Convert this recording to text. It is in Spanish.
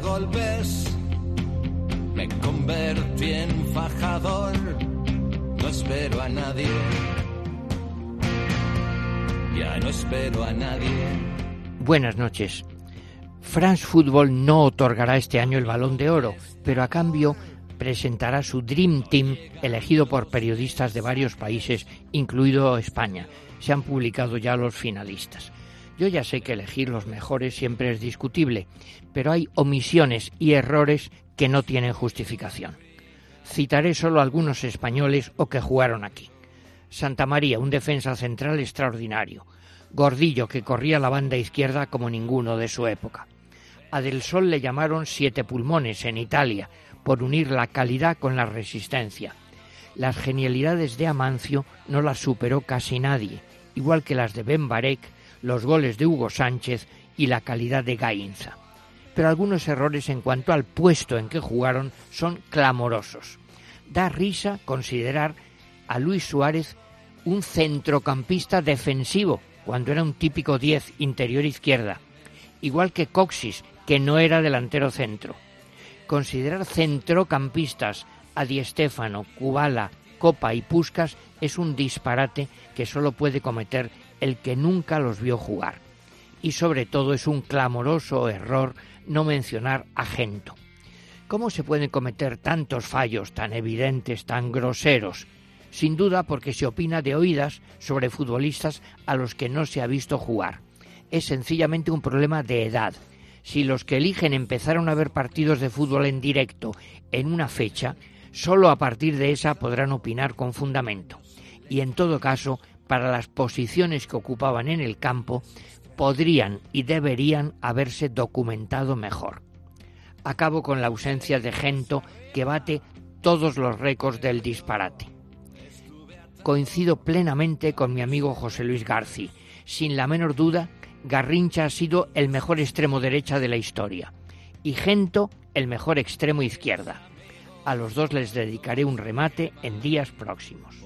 golpes. Me convertí en fajador, no espero a nadie. Ya no espero a nadie. Buenas noches. France Football no otorgará este año el balón de oro, pero a cambio presentará su Dream Team elegido por periodistas de varios países, incluido España. Se han publicado ya los finalistas. Yo ya sé que elegir los mejores siempre es discutible, pero hay omisiones y errores que no tienen justificación. Citaré solo algunos españoles o que jugaron aquí. Santa María, un defensa central extraordinario. Gordillo, que corría la banda izquierda como ninguno de su época. A Del Sol le llamaron siete pulmones en Italia, por unir la calidad con la resistencia. Las genialidades de Amancio no las superó casi nadie, igual que las de Ben Barek, los goles de Hugo Sánchez y la calidad de Gainza. Pero algunos errores en cuanto al puesto en que jugaron son clamorosos. Da risa considerar a Luis Suárez un centrocampista defensivo, cuando era un típico 10 interior izquierda, igual que Coxis, que no era delantero centro. Considerar centrocampistas a Di Stéfano, Kubala, Copa y Puskas es un disparate que solo puede cometer el que nunca los vio jugar. Y sobre todo es un clamoroso error no mencionar a Gento. ¿Cómo se pueden cometer tantos fallos tan evidentes, tan groseros? Sin duda porque se opina de oídas sobre futbolistas a los que no se ha visto jugar. Es sencillamente un problema de edad. Si los que eligen empezaron a ver partidos de fútbol en directo en una fecha, solo a partir de esa podrán opinar con fundamento. Y en todo caso, para las posiciones que ocupaban en el campo, podrían y deberían haberse documentado mejor. Acabo con la ausencia de Gento que bate todos los récords del disparate. Coincido plenamente con mi amigo José Luis Garci. Sin la menor duda, Garrincha ha sido el mejor extremo derecha de la historia y Gento el mejor extremo izquierda. A los dos les dedicaré un remate en días próximos.